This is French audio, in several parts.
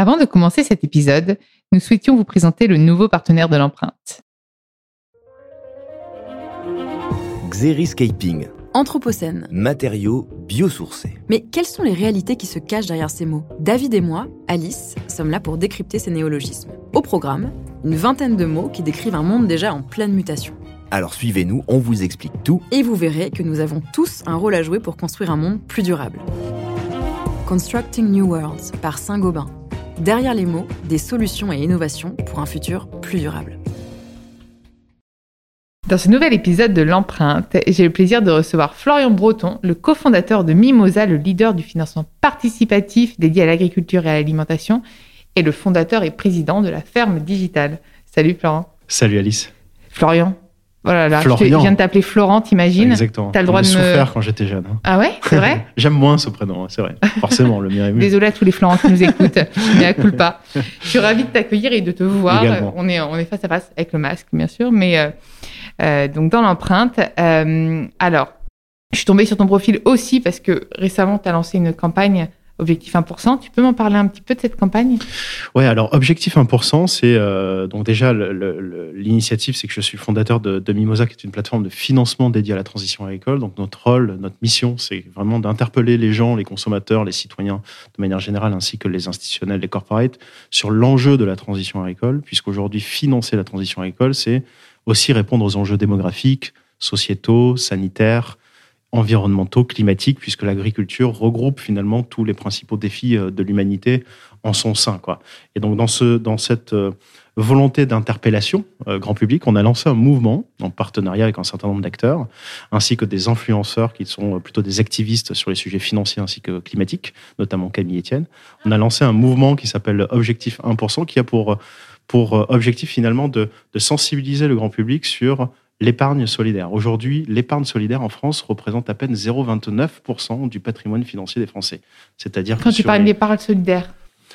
Avant de commencer cet épisode, nous souhaitions vous présenter le nouveau partenaire de l'empreinte. Xeriscaping, Anthropocène. matériaux biosourcés. Mais quelles sont les réalités qui se cachent derrière ces mots? David et moi, Alice, sommes là pour décrypter ces néologismes. Au programme, une vingtaine de mots qui décrivent un monde déjà en pleine mutation. Alors suivez-nous, on vous explique tout. Et vous verrez que nous avons tous un rôle à jouer pour construire un monde plus durable. Constructing New Worlds par Saint-Gobain. Derrière les mots, des solutions et innovations pour un futur plus durable. Dans ce nouvel épisode de l'empreinte, j'ai le plaisir de recevoir Florian Breton, le cofondateur de Mimosa, le leader du financement participatif dédié à l'agriculture et à l'alimentation, et le fondateur et président de la ferme digitale. Salut Florent. Salut Alice. Florian. Voilà, là, je, viens de t'appeler Florent, t'imagines Exactement. T'as le droit de me- souffert quand j'étais jeune. hein. Ah ouais, c'est vrai J'aime moins ce prénom, hein, c'est vrai. Forcément, le mien est mieux. Désolée à tous les Florents qui nous écoutent, mais à culpa. Je suis ravie de t'accueillir et de te voir. Également. On est, on est face à face avec le masque, bien sûr, mais euh, euh, donc dans l'empreinte. euh, alors, je suis tombée sur ton profil aussi parce que récemment, tu as lancé une campagne Objectif 1%. Tu peux m'en parler un petit peu de cette campagne? Ouais, alors objectif 1%, c'est euh, donc déjà le- le- le- l'initiative, c'est que je suis fondateur de, de Mimosa, qui est une plateforme de financement dédiée à la transition agricole. Donc notre rôle, notre mission, c'est vraiment d'interpeller les gens, les consommateurs, les citoyens de manière générale, ainsi que les institutionnels, les corporates, sur l'enjeu de la transition agricole, puisqu'aujourd'hui financer la transition agricole, c'est aussi répondre aux enjeux démographiques, sociétaux, sanitaires, environnementaux, climatiques, puisque l'agriculture regroupe finalement tous les principaux défis euh, de l'humanité en son sein. Quoi. Et donc dans, ce, dans cette euh, volonté d'interpellation euh, grand public, on a lancé un mouvement en partenariat avec un certain nombre d'acteurs, ainsi que des influenceurs qui sont plutôt des activistes sur les sujets financiers ainsi que climatiques, notamment Camille Etienne. On a lancé un mouvement qui s'appelle Objectif 1%, qui a pour, pour objectif finalement de, de sensibiliser le grand public sur l'épargne solidaire. Aujourd'hui, l'épargne solidaire en France représente à peine 0,29% du patrimoine financier des Français. C'est-à-dire que Quand tu parles les- d'épargne solidaire.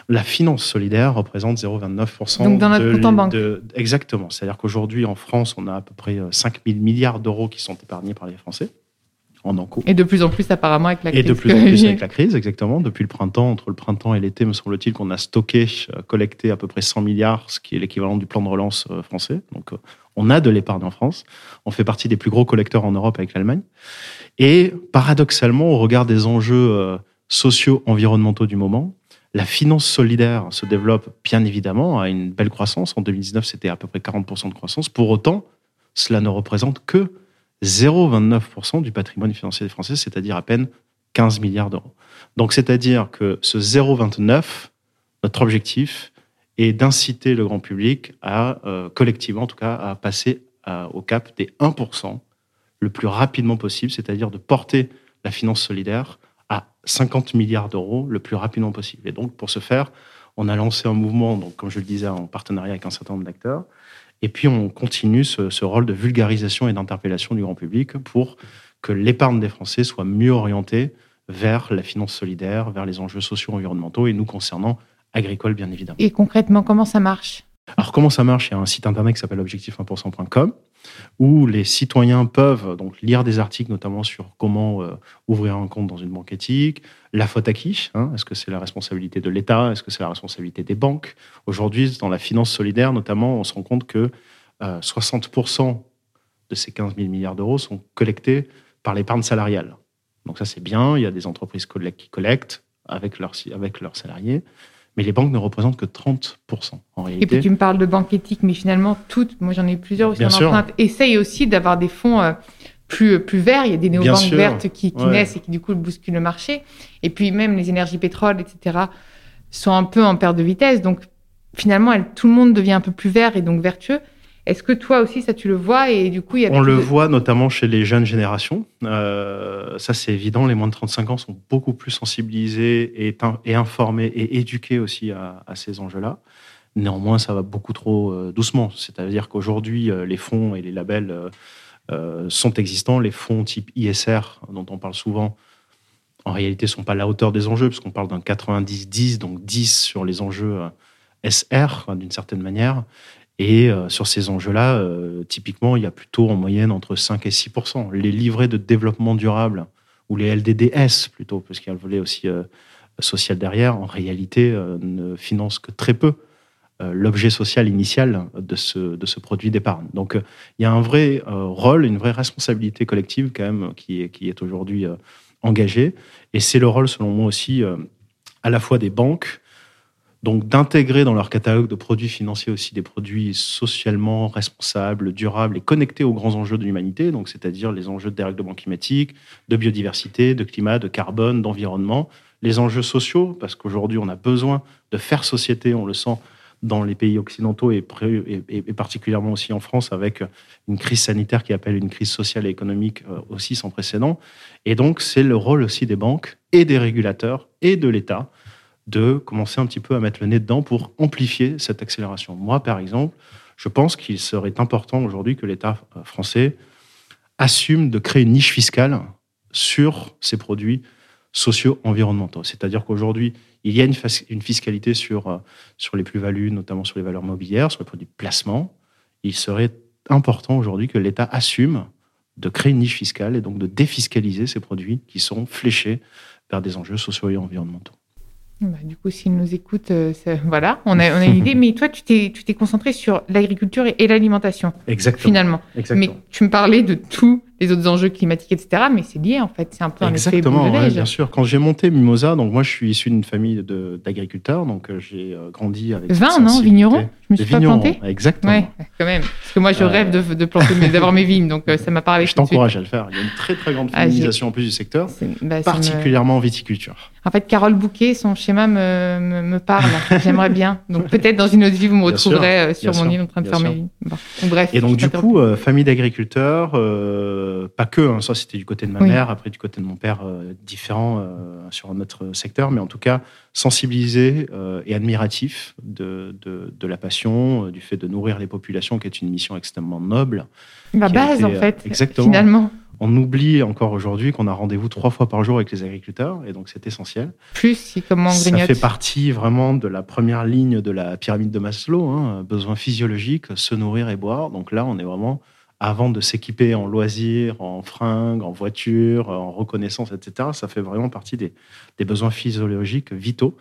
la finance solidaire représente 0,29%. Donc dans notre de compte en banque. de- exactement. C'est-à-dire qu'aujourd'hui, en France, on a à peu près 5 000 milliards d'euros qui sont épargnés par les Français en encours. Et de plus en plus, apparemment, avec la Et crise. de plus en plus avec la crise, exactement. Depuis le printemps, entre le printemps et l'été, me semble-t-il qu'on a stocké, euh, collecté à peu près 100 milliards, ce qui est l'équivalent du plan de relance euh, français. Donc, euh, on a de l'épargne en France. On fait partie des plus gros collecteurs en Europe avec l'Allemagne. Et paradoxalement, au regard des enjeux euh, sociaux, environnementaux du moment, la finance solidaire se développe bien évidemment à une belle croissance. En 2019, c'était à peu près 40% de croissance. Pour autant, cela ne représente que 0,29% du patrimoine financier des Français, c'est-à-dire à peine 15 milliards d'euros. Donc, c'est-à-dire que ce 0,29, notre objectif est d'inciter le grand public à, euh, collectivement en tout cas, à passer au cap des 1% le plus rapidement possible, c'est-à-dire de porter la finance solidaire à 50 milliards d'euros le plus rapidement possible. Et donc, pour ce faire, on a lancé un mouvement, donc, comme je le disais, en partenariat avec un certain nombre d'acteurs. Et puis, on continue ce, ce rôle de vulgarisation et d'interpellation du grand public pour que l'épargne des Français soit mieux orientée vers la finance solidaire, vers les enjeux sociaux environnementaux et nous concernant agricoles, bien évidemment. Et concrètement, comment ça marche? Alors, comment ça marche? Il y a un site internet qui s'appelle objectif1%.com où les citoyens peuvent donc lire des articles, notamment sur comment euh, ouvrir un compte dans une banque éthique, la faute à qui hein? Est-ce que c'est la responsabilité de l'État? Est-ce que c'est la responsabilité des banques? Aujourd'hui, dans la finance solidaire, notamment, on se rend compte que euh, 60% de ces 15 000 milliards d'euros sont collectés par l'épargne salariale. Donc ça, c'est bien. Il y a des entreprises qui collectent avec leurs, avec leurs salariés. Mais les banques ne représentent que 30% en Et réalité. puis tu me parles de banque éthique, mais finalement, toutes, moi j'en ai plusieurs aussi Bien en sûr. empreinte, essayent aussi d'avoir des fonds euh, plus, plus verts. Il y a des néobanques vertes qui, qui Ouais. naissent et qui du coup bousculent le marché. Et puis même les énergies pétrole, etc., sont un peu en perte de vitesse. Donc finalement, tout le monde devient un peu plus vert et donc vertueux. Est-ce que toi aussi, ça tu le vois et du coup, il y a On le de- voit notamment chez les jeunes générations. Euh, ça, c'est évident. Les moins de 35 ans sont beaucoup plus sensibilisés et, et informés et éduqués aussi à, à ces enjeux-là. Néanmoins, ça va beaucoup trop euh, doucement. C'est-à-dire qu'aujourd'hui, euh, les fonds et les labels euh, sont existants. Les fonds type ISR, dont on parle souvent, en réalité, ne sont pas à la hauteur des enjeux, puisqu'on parle d'un 90-10, donc 10 sur les enjeux SR, hein, d'une certaine manière. Et euh, sur ces enjeux-là, euh, typiquement, il y a plutôt en moyenne entre 5 et 6% Les livrets de développement durable, ou les LDDS plutôt, parce qu'il y a le volet aussi euh, social derrière, en réalité, euh, ne financent que très peu euh, l'objet social initial de ce, de ce produit d'épargne. Donc, euh, il y a un vrai rôle, une vraie responsabilité collective quand même qui est, qui est aujourd'hui engagée. Et c'est le rôle, selon moi aussi, à la fois des banques, donc d'intégrer dans leur catalogue de produits financiers aussi des produits socialement responsables, durables et connectés aux grands enjeux de l'humanité, donc c'est-à-dire les enjeux de dérèglement climatique, de biodiversité, de climat, de carbone, d'environnement, les enjeux sociaux, parce qu'aujourd'hui on a besoin de faire société, on le sent dans les pays occidentaux et, particulièrement aussi en France avec une crise sanitaire qui appelle une crise sociale et économique euh, aussi sans précédent. Et donc c'est le rôle aussi des banques et des régulateurs et de l'État de commencer un petit peu à mettre le nez dedans pour amplifier cette accélération. Moi, par exemple, je pense qu'il serait important aujourd'hui que l'État euh, français assume de créer une niche fiscale sur ces produits socio-environnementaux. C'est-à-dire qu'aujourd'hui, il y a une fiscalité sur, euh, sur les plus-values, notamment sur les valeurs mobilières, sur les produits de placement. Il serait important aujourd'hui que l'État assume de créer une niche fiscale et donc de défiscaliser ces produits qui sont fléchés vers des enjeux sociaux et environnementaux. Bah, du coup, s'ils nous écoutent, euh, ça- voilà, on a, on a une idée. Mais toi, tu t'es tu t'es concentré sur l'agriculture et, et l'alimentation, Exactement. finalement. Exactement. Mais tu me parlais de tous les autres enjeux climatiques, etc. Mais c'est lié, en fait. C'est un peu un effet Exactement, boule de ouais, bien sûr. Quand j'ai monté Mimosa, donc moi je suis issu d'une famille d'agriculteurs, donc euh, j'ai euh, grandi avec. cette Vin, non sensibilité. Vigneron Je me suis pas plantée Exactement. Ouais, quand même. Parce que moi, je Euh, rêve de, de planter, d'avoir mes vignes, donc ça m'a parlé. Je t'encourage à le faire. Il y a une très très grande Ah, féminisation en plus du secteur, bah, particulièrement en viticulture. En fait, Carole Bouquet, son schéma me, me, me parle. J'aimerais bien. Donc peut-être dans une autre vie, vous me sûr, retrouverez sur mon sûr, île en train de faire mes vignes. Bon. Bref. Et donc du coup, famille d'agriculteurs, euh, pas que, hein, ça c'était du côté de ma Oui. mère, après du côté de mon père, euh, différent euh, sur notre secteur, mais en tout cas sensibilisé euh, et admiratif de, de, de la passion, euh, du fait de nourrir les populations, qui est une mission extrêmement noble. La base, été, en euh, fait. exactement. Finalement. On oublie encore aujourd'hui qu'on a rendez-vous trois fois par jour avec les agriculteurs, et donc c'est essentiel. Plus si comment Ça grignote. fait partie vraiment de la première ligne de la pyramide de Maslow, hein, besoin physiologique, se nourrir et boire. Donc là, on est vraiment avant de s'équiper en loisirs, en fringues, en voiture, en reconnaissance, etc. Ça fait vraiment partie des, besoins physiologiques vitaux.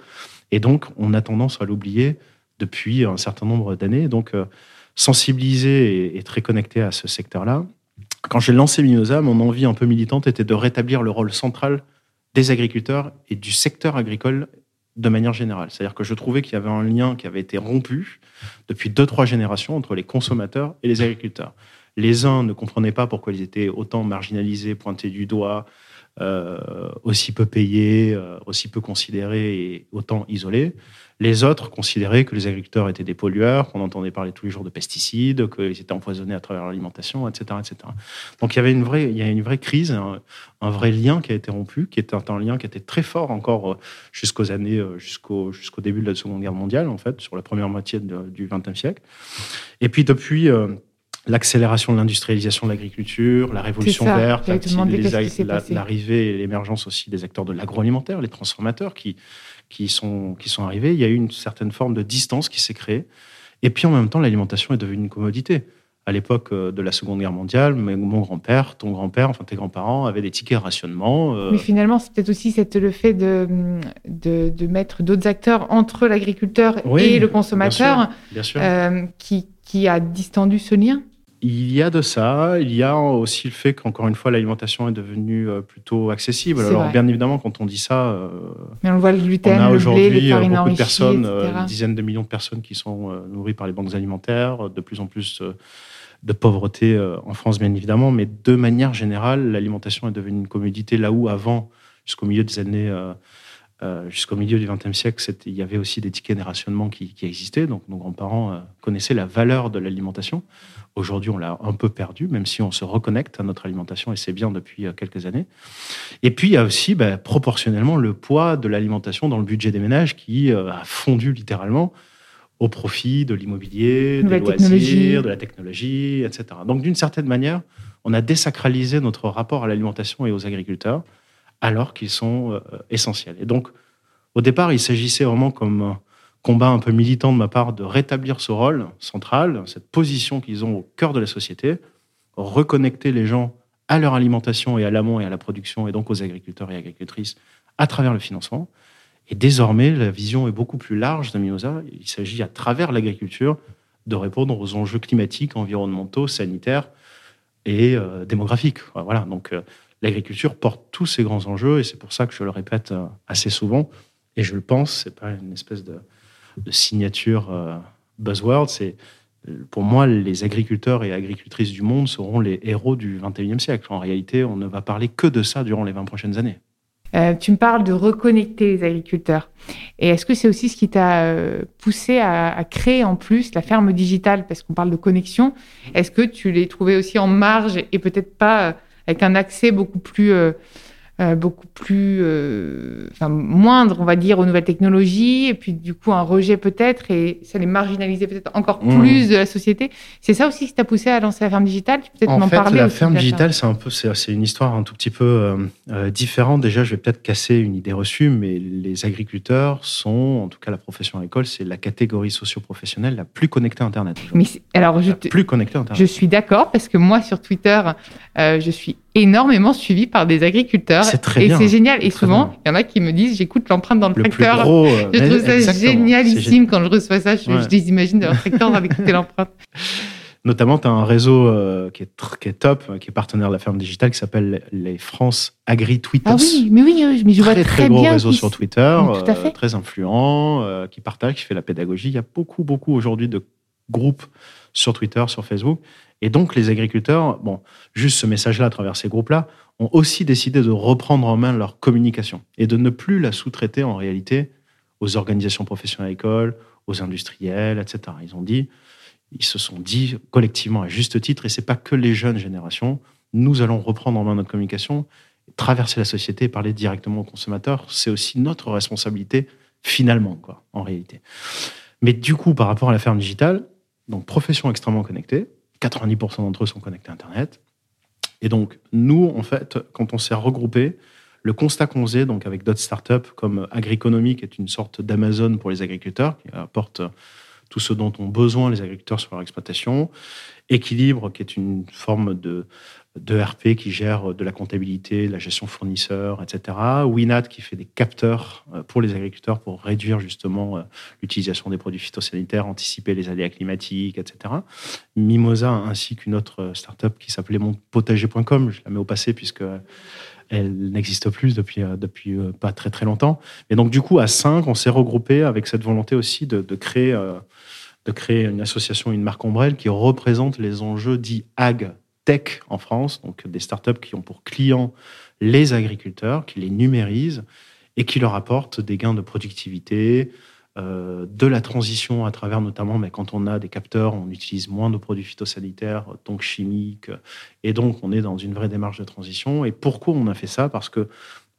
Et donc, on a tendance à l'oublier depuis un certain nombre d'années. Donc, euh, sensibilisé et, et très connecté à ce secteur-là. Quand j'ai lancé Mimosa, mon envie un peu militante était de rétablir le rôle central des agriculteurs et du secteur agricole de manière générale. C'est-à-dire que je trouvais qu'il y avait un lien qui avait été rompu depuis deux, trois générations entre les consommateurs et les agriculteurs. Les uns ne comprenaient pas pourquoi ils étaient autant marginalisés, pointés du doigt, euh, aussi peu payés, euh, aussi peu considérés et autant isolés. Les autres considéraient que les agriculteurs étaient des pollueurs, qu'on entendait parler tous les jours de pesticides, qu'ils étaient empoisonnés à travers l'alimentation, etc., etc. Donc il y avait une vraie, il y a une vraie crise, un, un vrai lien qui a été rompu, qui était un lien qui était très fort encore euh, jusqu'aux années, euh, jusqu'au jusqu'au début de la Seconde Guerre mondiale, en fait, sur la première moitié du XXe siècle. Et puis depuis euh, l'accélération de l'industrialisation de l'agriculture, la révolution ça, verte, la- l'arrivée et l'émergence aussi des acteurs de l'agroalimentaire, les transformateurs qui, qui, sont, qui sont arrivés, il y a eu une certaine forme de distance qui s'est créée. Et puis en même temps, l'alimentation est devenue une commodité. À l'époque euh, de la Seconde Guerre mondiale, mon grand-père, ton grand-père, enfin tes grands-parents avaient des tickets rationnement. euh, Mais finalement, c'est peut-être aussi cette, le fait de, de, de mettre d'autres acteurs entre l'agriculteur Oui, et le bien consommateur bien sûr. euh, qui, qui a distendu ce lien. Il y a de ça. Il y a aussi le fait qu'encore une fois, l'alimentation est devenue euh, plutôt accessible. Alors, vrai. bien évidemment, quand on dit ça, euh, Mais on voit le on gluten, a blé, les aujourd'hui euh, beaucoup de personnes, etc. euh, une dizaine de millions de personnes qui sont nourries par les banques alimentaires, de plus en plus de pauvreté en France, bien évidemment. Mais de manière générale, l'alimentation est devenue une commodité là où, avant, jusqu'au milieu des années euh, jusqu'au milieu du XXe siècle, il y avait aussi des tickets de rationnement qui, existaient. Donc nos grands-parents euh, connaissaient la valeur de l'alimentation. Aujourd'hui, on l'a un peu perdu, même si on se reconnecte à notre alimentation et c'est bien depuis euh, quelques années. Et puis, il y a aussi bah, proportionnellement le poids de l'alimentation dans le budget des ménages qui a fondu littéralement au profit de l'immobilier, des loisirs, de la technologie, etc. Donc, d'une certaine manière, on a désacralisé notre rapport à l'alimentation et aux agriculteurs alors qu'ils sont euh, essentiels. Et donc, au départ, il s'agissait vraiment comme combat un peu militant de ma part de rétablir ce rôle central, cette position qu'ils ont au cœur de la société, reconnecter les gens à leur alimentation et à l'amont et à la production, et donc aux agriculteurs et agricultrices à travers le financement. Et désormais, la vision est beaucoup plus large de Mimosa. Il s'agit, à travers l'agriculture, de répondre aux enjeux climatiques, environnementaux, sanitaires et euh, démographiques. Voilà. Donc, euh, l'agriculture porte tous ces grands enjeux et c'est pour ça que je le répète euh, assez souvent. Et je le pense, c'est pas une espèce de, signature euh, buzzword. C'est pour moi les agriculteurs et agricultrices du monde seront les héros du 21e siècle. En réalité, on ne va parler que de ça durant les 20 prochaines années. Euh, tu me parles de reconnecter les agriculteurs. Et est-ce que c'est aussi ce qui t'a poussé à, à, créer en plus la ferme digitale? Parce qu'on parle de connexion. Est-ce que tu l'es trouvé aussi en marge et peut-être pas avec un accès beaucoup plus euh, beaucoup plus, euh, enfin, moindre, on va dire, aux nouvelles technologies, et puis du coup un rejet peut-être, et ça les marginalisait peut-être encore mmh. plus de la société. C'est ça aussi qui t'a poussé à lancer la ferme digitale? Tu peux peut-être m'en parler La ferme digitale, c'est un peu, c'est une histoire un tout petit peu euh, différente. Déjà, je vais peut-être casser une idée reçue, mais les agriculteurs sont, en tout cas la profession agricole, c'est la catégorie socio-professionnelle la plus connectée à Internet. Mais alors, je plus connectée à Internet. Je suis d'accord parce que moi sur Twitter, je suis énormément suivi par des agriculteurs. C'est très et c'est génial. Et souvent, il y en a qui me disent, j'écoute l'empreinte dans le, tracteur. Euh, je trouve ça génialissime quand je reçois ça. Je, les imagine dans le tracteur avec écouter l'empreinte. Notamment, tu as un réseau euh, qui, est qui, est top, euh, qui est partenaire de la ferme digitale, qui s'appelle les France Agri Tweeters. Ah oui, mais oui, mais je vois très, très gros réseau sur Twitter, très influent, qui partage, qui fait la pédagogie. Il y a beaucoup, beaucoup aujourd'hui de groupes sur Twitter, sur Facebook. Et donc, les agriculteurs, bon, juste ce message-là à travers ces groupes-là, ont aussi décidé de reprendre en main leur communication et de ne plus la sous-traiter en réalité aux organisations professionnelles agricoles, aux industriels, etc. Ils ont dit, ils se sont dit collectivement à juste titre, et c'est pas que les jeunes générations, nous allons reprendre en main notre communication, traverser la société parler directement aux consommateurs. C'est aussi notre responsabilité finalement, quoi, en réalité. Mais du coup, par rapport à la ferme digitale, donc profession extrêmement connectée, 90% d'entre eux sont connectés à Internet. Et donc, nous, en fait, quand on s'est regroupé, le constat qu'on faisait, donc avec d'autres startups comme Agriconomie, qui est une sorte d'Amazon pour les agriculteurs, qui apporte tout ce dont ont besoin les agriculteurs sur leur exploitation, Équilibre, qui est une forme de de RP qui gère de la comptabilité, de la gestion fournisseur, etc. Winat qui fait des capteurs euh, pour les agriculteurs pour réduire justement euh, l'utilisation des produits phytosanitaires, anticiper les aléas climatiques, etc. Mimosa ainsi qu'une autre euh, startup qui s'appelait monpotager.com, je la mets au passé puisque elle n'existe plus depuis, depuis pas très très longtemps. Et donc du coup à 5, on s'est regroupé avec cette volonté aussi de, de créer de créer une association, une marque ombrelle qui représente les enjeux dits ag tech en France, donc des startups qui ont pour clients les agriculteurs, qui les numérisent et qui leur apportent des gains de productivité, euh, de la transition à travers notamment, mais quand on a des capteurs, on utilise moins de produits phytosanitaires, donc chimiques, et donc on est dans une vraie démarche de transition. Et pourquoi on a fait ça? Parce que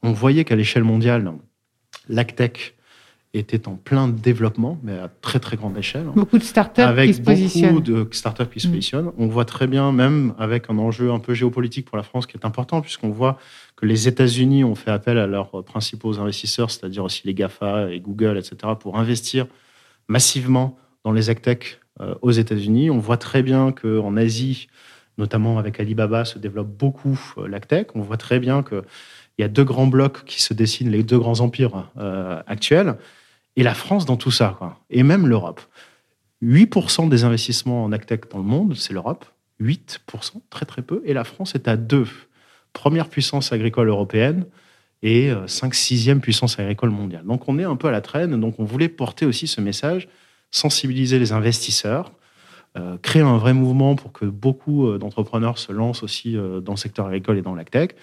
on voyait qu'à l'échelle mondiale, l'agtech était en plein développement, mais à très très grande échelle. Beaucoup de startups avec qui se positionnent. Beaucoup de startups qui se mm. positionnent. On voit très bien, même avec un enjeu un peu géopolitique pour la France qui est important, puisqu'on voit que les États-Unis ont fait appel à leurs principaux investisseurs, c'est-à-dire aussi les GAFA et Google, etc., pour investir massivement dans les agtech euh, aux États-Unis. On voit très bien qu'en Asie, notamment avec Alibaba, se développe beaucoup euh, l'agtech. On voit très bien qu'il y a deux grands blocs qui se dessinent, les deux grands empires euh, actuels et la France dans tout ça, quoi. et même l'Europe. 8% des investissements en agtech dans le monde, c'est l'Europe. 8%, très très peu. Et la France est à 2. Première puissance agricole européenne et 5-6e euh, puissance agricole mondiale. Donc on est un peu à la traîne. Donc on voulait porter aussi ce message, sensibiliser les investisseurs, euh, créer un vrai mouvement pour que beaucoup euh, d'entrepreneurs se lancent aussi dans le secteur agricole et dans l'agtech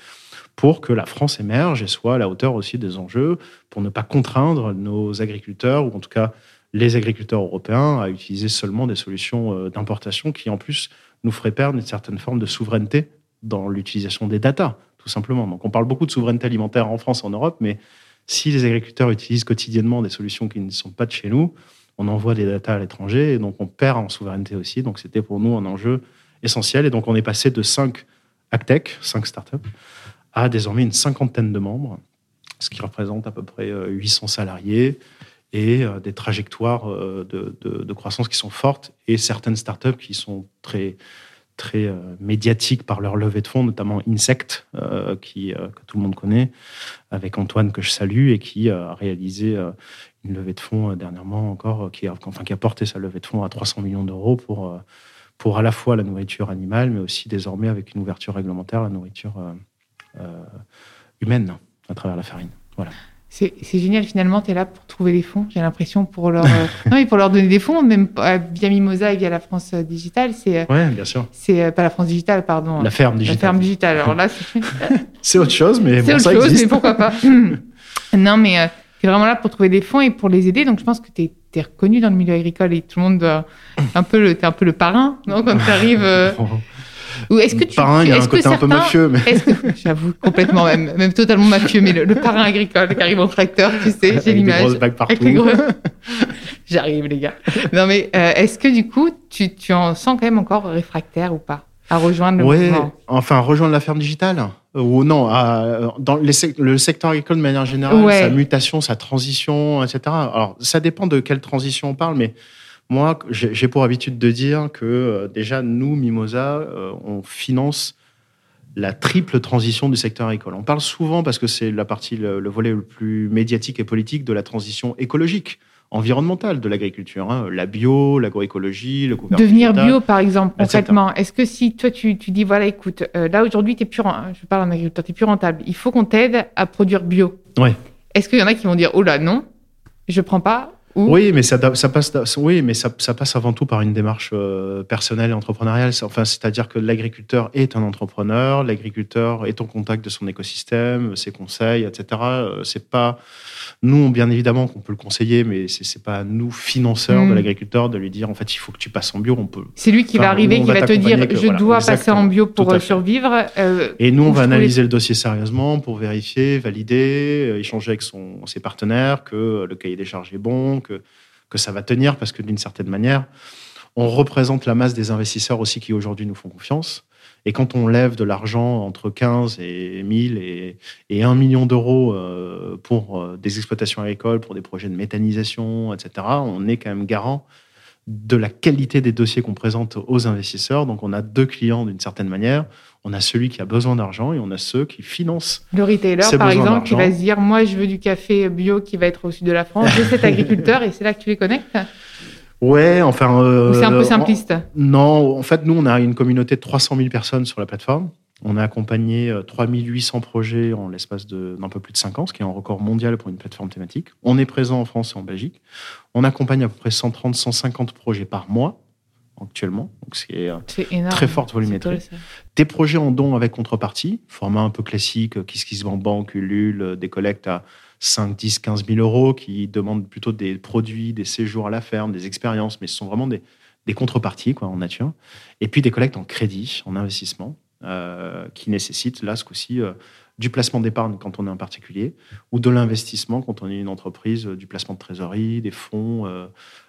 pour que la France émerge et soit à la hauteur aussi des enjeux, pour ne pas contraindre nos agriculteurs, ou en tout cas les agriculteurs européens, à utiliser seulement des solutions euh, d'importation qui, en plus, nous feraient perdre une certaine forme de souveraineté dans l'utilisation des datas, tout simplement. Donc on parle beaucoup de souveraineté alimentaire en France, en Europe, mais si les agriculteurs utilisent quotidiennement des solutions qui ne sont pas de chez nous, on envoie des datas à l'étranger et donc on perd en souveraineté aussi. Donc c'était pour nous un enjeu essentiel. Et donc on est passé de 5 AgTech, 5 startups, à désormais une cinquantaine de membres, ce qui représente à peu près 800 euh, salariés et euh, des trajectoires euh, de, de, croissance qui sont fortes et certaines startups qui sont très très médiatiques par leur levée de fonds, notamment Insect, qui, que tout le monde connaît, avec Antoine que je salue et qui a réalisé une levée de fonds dernièrement encore, qui a, qui a porté sa levée de fonds à 300 millions d'euros pour, pour à la fois la nourriture animale, mais aussi désormais avec une ouverture réglementaire, la nourriture humaine à travers la farine. Voilà. C'est génial, finalement, tu es là pour trouver des fonds, j'ai l'impression, pour leur, euh, non, pour leur donner des fonds, même via Mimosa et via la France euh, Digitale. C'est, euh, ouais, bien sûr. C'est pas la France Digitale, pardon. La ferme digitale. La ferme digitale. Alors là, c'est autre chose, mais bon, autre ça chose, mais pourquoi pas. non, mais tu es vraiment là pour trouver des fonds et pour les aider. Donc, je pense que tu es, reconnu dans le milieu agricole et tout le monde doit. Un peu le, es un peu le parrain, non, quand tu arrives. Ou est-ce que tu, parrain, il y a un côté un peu mafieux. Mais... J'avoue, complètement, même, même totalement mafieux, mais le, parrain agricole qui arrive en tracteur, tu sais, j'ai l'image. Avec les gros... J'arrive, les gars. Non, mais euh, est-ce que du coup, tu, tu en sens quand même encore réfractaire ou pas à rejoindre le ouais, enfin, rejoindre la ferme digitale ou non, à, dans les, le secteur agricole de manière générale, sa mutation, sa transition, etc. Alors, ça dépend de quelle transition on parle, mais moi, j'ai pour habitude de dire que euh, déjà, nous, Mimosa, euh, on finance la triple transition du secteur agricole. On parle souvent, parce que c'est la partie, le, volet le plus médiatique et politique, de la transition écologique, environnementale de l'agriculture. Hein. La bio, l'agroécologie, le gouvernement. Devenir bio, par exemple, concrètement. Est-ce que si toi, tu, dis, voilà, écoute, euh, là, aujourd'hui, tu es plus, je parle en agriculteur, tu es plus rentable, il faut qu'on t'aide à produire bio. Ouais. Est-ce qu'il y en a qui vont dire, oh là, non, je prends pas oui, mais ça, passe. Oui, mais ça, ça, passe avant tout par une démarche euh, personnelle et entrepreneuriale. Enfin, c'est-à-dire que l'agriculteur est un entrepreneur, l'agriculteur est en contact de son écosystème, ses conseils, etc. Euh, c'est pas nous, bien évidemment, qu'on peut le conseiller, mais c'est n'est pas à nous, financeurs de hmm. l'agriculteur, de lui dire en fait, il faut que tu passes en bio. On peut. C'est lui qui va arriver, qui va, te dire je dois passer en bio pour euh, survivre. et nous, on va analyser le dossier sérieusement pour vérifier, valider, échanger avec son, ses partenaires que le cahier des charges est bon que, que ça va tenir, parce que d'une certaine manière, on représente la masse des investisseurs aussi qui aujourd'hui nous font confiance. Et quand on lève de l'argent entre 15 et 1000 et, et 1 million d'euros euh, pour euh, des exploitations agricoles, pour des projets de méthanisation, etc., on est quand même garant de la qualité des dossiers qu'on présente aux investisseurs. Donc on a deux clients d'une certaine manière. On a celui qui a besoin d'argent et on a ceux qui financent. Le retailer, par exemple, qui va se dire, moi je veux du café bio qui va être au sud de la France, j'ai cet agriculteur et c'est là que tu les connectes Ouais, enfin. Euh, c'est un peu simpliste. non, en fait, nous, on a une communauté de 300 000 personnes sur la plateforme. On a accompagné 3800 euh, projets en l'espace d'un peu plus de 5 ans, ce qui est un record mondial pour une plateforme thématique. On est présent en France et en Belgique. On accompagne à peu près 130-150 projets par mois actuellement, donc c'est euh, très forte volumétrie. Des projets en don avec contrepartie, format un peu classique, euh, KissKissBankBank, Ulule, des collectes à 5, 10, 15 000 euros qui demandent plutôt des produits, des séjours à la ferme, des expériences, mais ce sont vraiment des, des contreparties quoi, en nature. Et puis des collectes en crédit, en investissement, euh, qui nécessite là ce coup-ci euh, du placement d'épargne quand on est un particulier ou de l'investissement quand on est une entreprise, euh, du placement de trésorerie, des fonds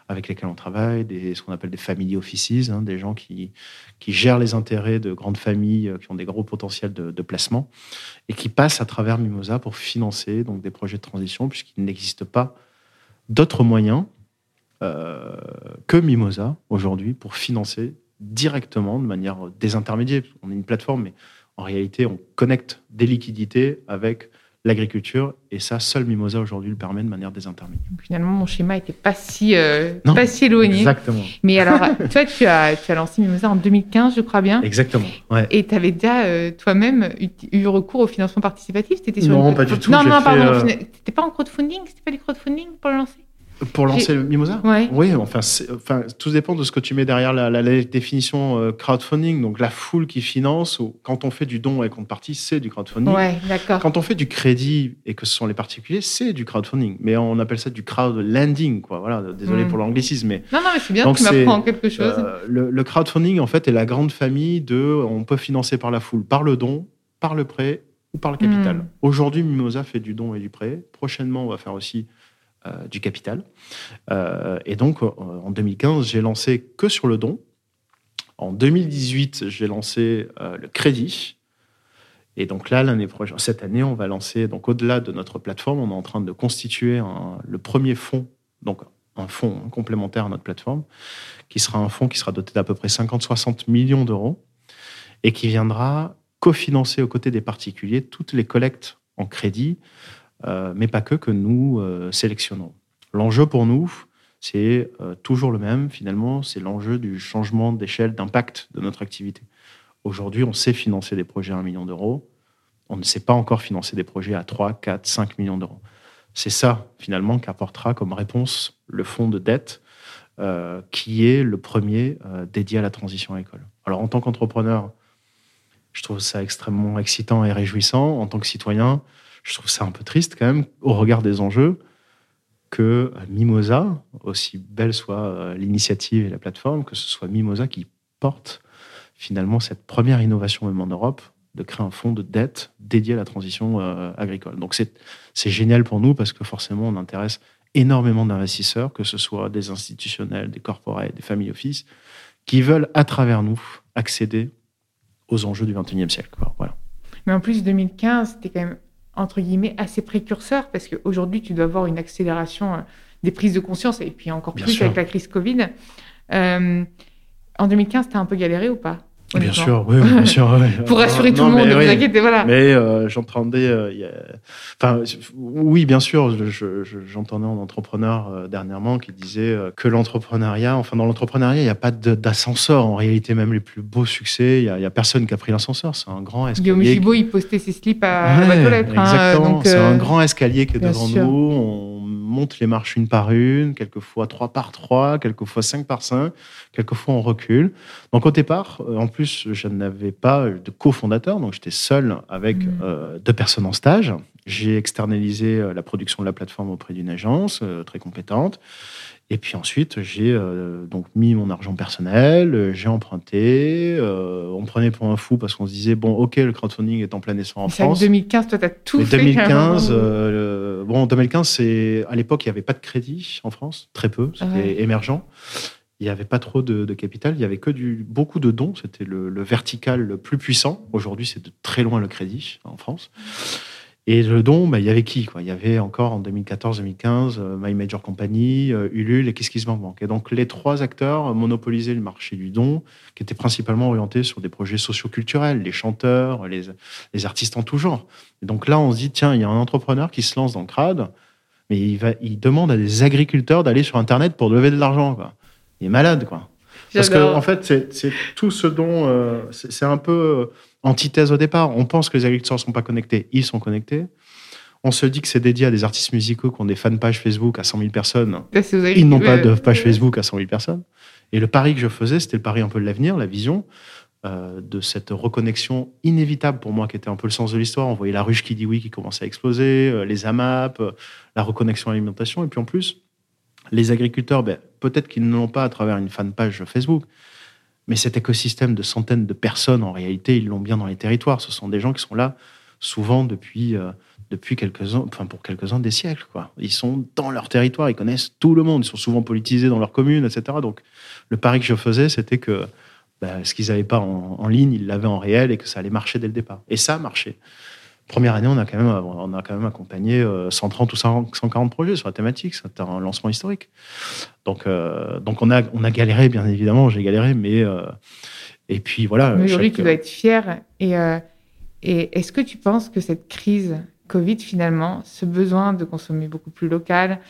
avec lesquels on travaille, ce qu'on appelle des family offices, hein, des gens qui, qui gèrent les intérêts de grandes familles qui ont des gros potentiels de, de, placement et qui passent à travers Mimosa pour financer donc, des projets de transition puisqu'il n'existe pas d'autres moyens que Mimosa aujourd'hui pour financer directement, de manière désintermédiée. On est une plateforme, mais en réalité, on connecte des liquidités avec l'agriculture et ça, seul Mimosa aujourd'hui le permet de manière désintermédiaire. Finalement, mon schéma n'était pas si, euh, pas si éloigné. Exactement. Mais alors, toi, tu as, tu as lancé Mimosa en 2015, je crois bien. Exactement. Ouais. Et tu avais déjà euh, toi-même eu, recours au financement participatif? Étais sur Non, pas du tout. Non, non, pardon. Euh, tu n'étais pas en crowdfunding? C'était pas du crowdfunding pour le lancer? Pour lancer le Mimosa? Ouais. Oui, enfin, tout dépend de ce que tu mets derrière la, la- la définition euh, crowdfunding. Donc, la foule qui finance, ou quand on fait du don et compte partie, c'est du crowdfunding. Ouais, d'accord. Quand on fait du crédit et que ce sont les particuliers, c'est du crowdfunding. Mais on appelle ça du crowdlending, quoi. Voilà, désolé Mm. pour l'anglicisme, mais Non, non, mais c'est bien, Donc tu m'apprends quelque chose. euh, le, le crowdfunding, en fait, est la grande famille de on peut financer par la foule, par le don, par le prêt ou par le capital. Mm. Aujourd'hui, Mimosa fait du don et du prêt. Prochainement, on va faire aussi du capital. Euh, et donc, euh, en 2015, j'ai lancé que sur le don. En 2018, j'ai lancé euh, le crédit. Et donc là, l'année prochaine, cette année, on va lancer, donc au-delà de notre plateforme, on est en train de constituer le premier fonds, donc un fonds complémentaire à notre plateforme, qui sera un fonds qui sera doté d'à peu près 50-60 millions d'euros et qui viendra cofinancer aux côtés des particuliers toutes les collectes en crédit, euh, mais pas que, que nous euh, sélectionnons. L'enjeu pour nous, c'est euh, toujours le même, finalement, c'est l'enjeu du changement d'échelle d'impact de notre activité. Aujourd'hui, on sait financer des projets à 1 million d'euros. On ne sait pas encore financer des projets à 3, 4, 5 millions d'euros. C'est ça, finalement, qu'apportera comme réponse le fonds de dette, euh, qui est le premier euh, dédié à la transition agricole. Alors, en tant qu'entrepreneur, je trouve ça extrêmement excitant et réjouissant. En tant que citoyen, je trouve ça un peu triste quand même, au regard des enjeux, que euh, Mimosa, aussi belle soit euh, l'initiative et la plateforme, que ce soit Mimosa qui porte finalement cette première innovation même en Europe, de créer un fonds de dette dédié à la transition euh, agricole. Donc c'est génial pour nous parce que forcément on intéresse énormément d'investisseurs, que ce soit des institutionnels, des corporates, des family office, qui veulent à travers nous accéder aux enjeux du 21e siècle. Voilà. Mais en plus, 2015, c'était quand même, entre guillemets, assez précurseur parce qu'aujourd'hui, tu dois avoir une accélération euh, des prises de conscience et puis encore Bien plus sûr. avec la crise Covid. Euh, en 2015, t'as un peu galéré ou pas? Bien sûr, oui, bien sûr. oui. Pour rassurer Non, tout le monde, ne oui. vous inquiétez, voilà. Mais euh, j'entendais, euh, a- enfin, oui, bien sûr, je- je- j'entendais un entrepreneur euh, dernièrement qui disait euh, que l'entrepreneuriat, enfin, dans l'entrepreneuriat, il n'y a pas d'ascenseur. En réalité, même les plus beaux succès, il n'y a, a personne qui a pris l'ascenseur. C'est un grand Guillaume escalier. Gibault, il postait ses slips à la Ouais, aux lettres. hein, exactement. donc, C'est euh, un grand escalier qui est devant sûr. nous. On monte les marches une par une, quelquefois trois par trois, quelquefois cinq par cinq, quelquefois on recule. Donc au départ, euh, en plus, je n'avais pas de cofondateur, donc j'étais seul avec Mhm. euh, deux personnes en stage. J'ai externalisé euh, la production de la plateforme auprès d'une agence euh, très compétente. Et puis ensuite, j'ai euh, donc mis mon argent personnel, euh, j'ai emprunté. euh, on prenait pour un fou parce qu'on se disait bon, ok, le crowdfunding est en plein essor en c'est vrai que France. 2015, toi, t'as tout Mais fait. 2015, carrément. euh, le- bon, 2015, c'est à l'époque, il n'y avait pas de crédit en France, très peu, c'était Ouais. émergent. Il n'y avait pas trop de, de capital, il y avait que du, beaucoup de dons, c'était le, le vertical le plus puissant. Aujourd'hui, c'est de très loin le crédit en France. Et le don, bah, il y avait qui quoi? Il y avait encore en 2014-2015 euh, My Major Company, euh, Ulule et Qu'est-ce qui se banque Et donc les trois acteurs monopolisaient le marché du don, qui était principalement orienté sur des projets socioculturels, les chanteurs, les, les artistes en tout genre. Et donc là, on se dit, tiens, il y a un entrepreneur qui se lance dans le crowd, mais il, va, il demande à des agriculteurs d'aller sur Internet pour lever de l'argent. Il est malade, quoi. Parce que, en fait, c'est- tout ce dont. euh, c'est c'est un peu euh, antithèse au départ. On pense que les agriculteurs ne sont pas connectés. Ils sont connectés. On se dit que c'est dédié à des artistes musicaux qui ont des fanpages Facebook à 100 000 personnes. Ils n'ont pas de page. Facebook à 100 000 personnes. Et le pari que je faisais, c'était le pari un peu de l'avenir, la vision euh, de cette reconnexion inévitable pour moi, qui était un peu le sens de l'histoire. On voyait la ruche qui dit oui qui commençait à exploser, euh, les AMAP, euh, la reconnexion à l'alimentation. Et puis en plus, les agriculteurs, ben, peut-être qu'ils ne l'ont pas à travers une fanpage Facebook, mais cet écosystème de centaines de personnes, en réalité, ils l'ont bien dans les territoires. Ce sont des gens qui sont là souvent depuis, euh, depuis quelques ans, enfin pour quelques-uns des siècles. Ils sont dans leur territoire, ils connaissent tout le monde, ils sont souvent politisés dans leur commune, etc. Donc le pari que je faisais, c'était que ben, ce qu'ils n'avaient pas en, en ligne, ils l'avaient en réel et que ça allait marcher dès le départ. Et ça a marché. Première année, on a quand même, on a quand même accompagné euh, 130 ou 100 140 projets sur la thématique. C'était un lancement historique. Donc, euh, donc on, a, on a galéré, bien évidemment, j'ai galéré, mais. euh, et puis voilà. Mais aujourd'hui, chaque- tu dois être fier. Et, euh, et est-ce que tu penses que cette crise Covid, finalement, ce besoin de consommer beaucoup plus local,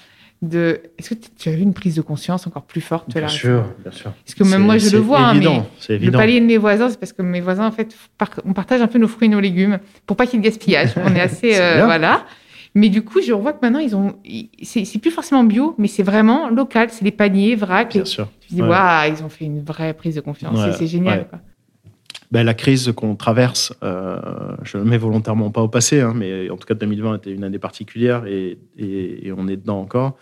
de... est-ce que tu as eu une prise de conscience encore plus forte Bien là, sûr, bien sûr. Parce que même moi, je le vois, hein, évident, mais c'est le évident. palier de mes voisins, c'est parce que mes voisins, en fait, on partage un peu nos fruits et nos légumes pour pas qu'il y ait de gaspillage. On est assez, C'est euh, voilà. Mais du coup, je revois que maintenant, ils ont, c'est plus forcément bio, mais c'est vraiment local. C'est les paniers, vrac. Bien Et sûr. Je dis, Ouais. waouh, ils ont fait une vraie prise de confiance. Ouais, C'est- C'est génial. ouais. quoi. Ben, la crise qu'on traverse, euh, je ne mets volontairement pas au passé, hein, mais en tout cas 2020 était une année particulière et, et- et on est dedans encore.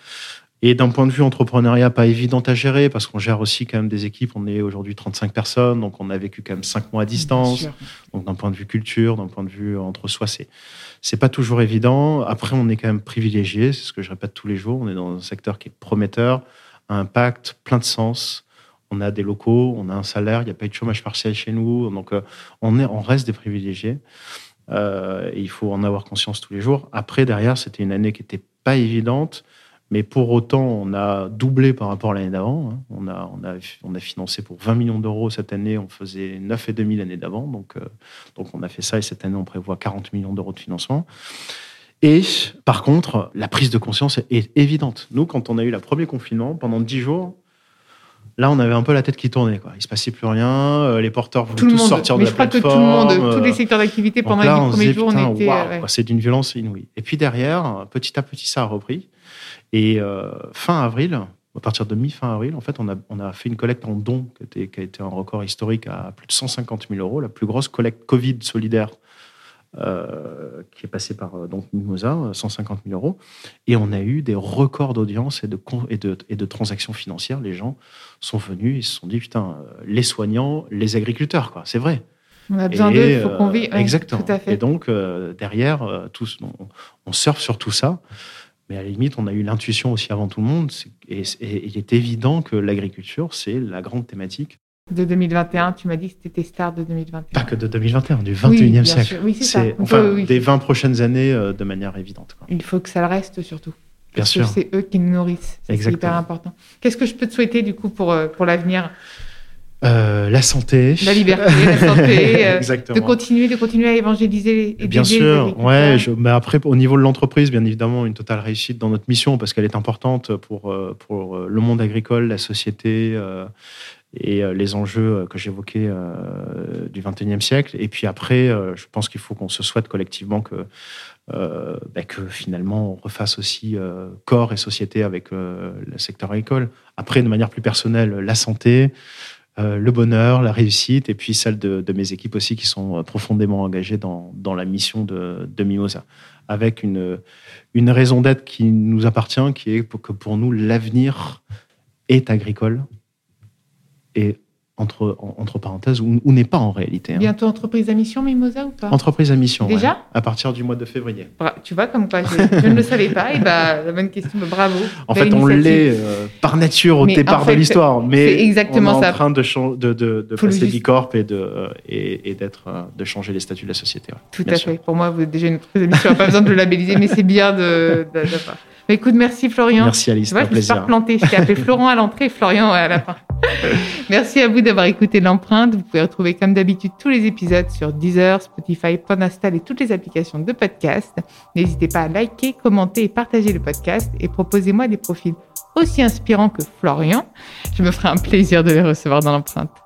Et d'un point de vue entrepreneuriat, pas évident à gérer parce qu'on gère aussi quand même des équipes. On est aujourd'hui 35 personnes, donc on a vécu quand même 5 mois à distance. Donc d'un point de vue culture, d'un point de vue entre soi, c'est c'est pas toujours évident. Après, on est quand même privilégié, c'est ce que je répète tous les jours. On est dans un secteur qui est prometteur, à impact, plein de sens. On a des locaux, on a un salaire, il n'y a pas eu de chômage partiel chez nous, donc euh, on est, on reste des privilégiés. Euh, et il faut en avoir conscience tous les jours. Après, derrière, c'était une année qui n'était pas évidente. Mais pour autant, on a doublé par rapport à l'année d'avant. hein. On, a, on, a, on a financé pour 20 millions d'euros cette année. On faisait 9,5 l'année d'avant. Donc, euh, donc on a fait ça et cette année, on prévoit 40 millions d'euros de financement. Et par contre, la prise de conscience est évidente. Nous, quand on a eu le premier confinement, pendant 10 jours, là, on avait un peu la tête qui tournait. Quoi. Il se passait plus rien. euh, Les porteurs voulaient Tout tous monde. sortir mais de je la crois que tout le monde, tous les euh, secteurs d'activité pendant là, les premiers jours, on était. ouais. c'est d'une violence inouïe. Et puis derrière, petit à petit, ça a repris. Et euh, fin avril, à partir de mi-fin avril, en fait, on a, on a fait une collecte en dons qui a été un record historique à plus de 150 000 euros, la plus grosse collecte Covid solidaire euh, qui est passée par euh, donc Mimosa, euh, 150 000 euros. Et on a eu des records d'audience et de, et, de, et de transactions financières. Les gens sont venus, ils se sont dit, putain, euh, les soignants, les agriculteurs, quoi. C'est vrai. On a besoin d'eux, il faut euh, qu'on vive. Ouais, exactement. Tout à fait. Et donc, euh, derrière, euh, tous, on, on surfe sur tout ça. Mais à la limite, on a eu l'intuition aussi avant tout le monde. et il est évident que l'agriculture, c'est la grande thématique, De 2021, tu m'as dit que c'était star de 2021. pas que de 2021, du Oui, 21e bien siècle. Oui, c'est ça. On enfin, peut- oui. des 20 prochaines années euh, de manière évidente. quoi. Il faut que ça le reste surtout. Bien Parce sûr. que c'est eux qui nous nourrissent. C'est hyper important. Qu'est-ce que je peux te souhaiter du coup pour, euh, pour l'avenir? Euh, la santé. La liberté, la santé, euh, Exactement. De continuer, de continuer à évangéliser et Bien les sûr, ouais. Je, mais après, au niveau de l'entreprise, bien évidemment, une totale réussite dans notre mission parce qu'elle est importante pour, pour le monde agricole, la société et euh, les enjeux euh, que j'évoquais euh, du 21e siècle. Et puis après, euh, je pense qu'il faut qu'on se souhaite collectivement que, bah, finalement on refasse aussi corps et société avec le secteur agricole. Après, de manière plus personnelle, la santé. le bonheur, la réussite, et puis celle de, mes équipes aussi qui sont profondément engagées dans, la mission de, de Mimosa, avec une, raison d'être qui nous appartient, qui est que pour nous, l'avenir est agricole, et entre, en- entre parenthèses, ou, ou n'est pas en réalité. hein. Bientôt entreprise à mission, Mimosa ou pas? Entreprise à mission, Déjà? ouais, à partir du mois de février. Bra- Tu vois, comme quoi, je, je ne le savais pas. Et bah, la bonne question, bah, bravo. En fait, on l'est euh, par nature au départ de l'histoire, mais exactement on est ça. en train de, de, passer bicorp et de euh, et, et d'être de changer les statuts de la société. ouais. Tout Bien à sûr. fait. Pour moi, vous êtes déjà une entreprise à mission. Pas besoin de le labelliser, mais c'est bien de. de, de. Mais écoute, merci Florian. Merci Alice, un je me suis pas replantée. Je t'ai appelé Florent à l'entrée et Florian à la fin. Merci à vous d'avoir écouté l'empreinte. Vous pouvez retrouver comme d'habitude tous les épisodes sur Deezer, Spotify, Podastal et toutes les applications de podcast. N'hésitez pas à liker, commenter et partager le podcast et proposez-moi des profils aussi inspirants que Florian. Je me ferai un plaisir de les recevoir dans l'empreinte.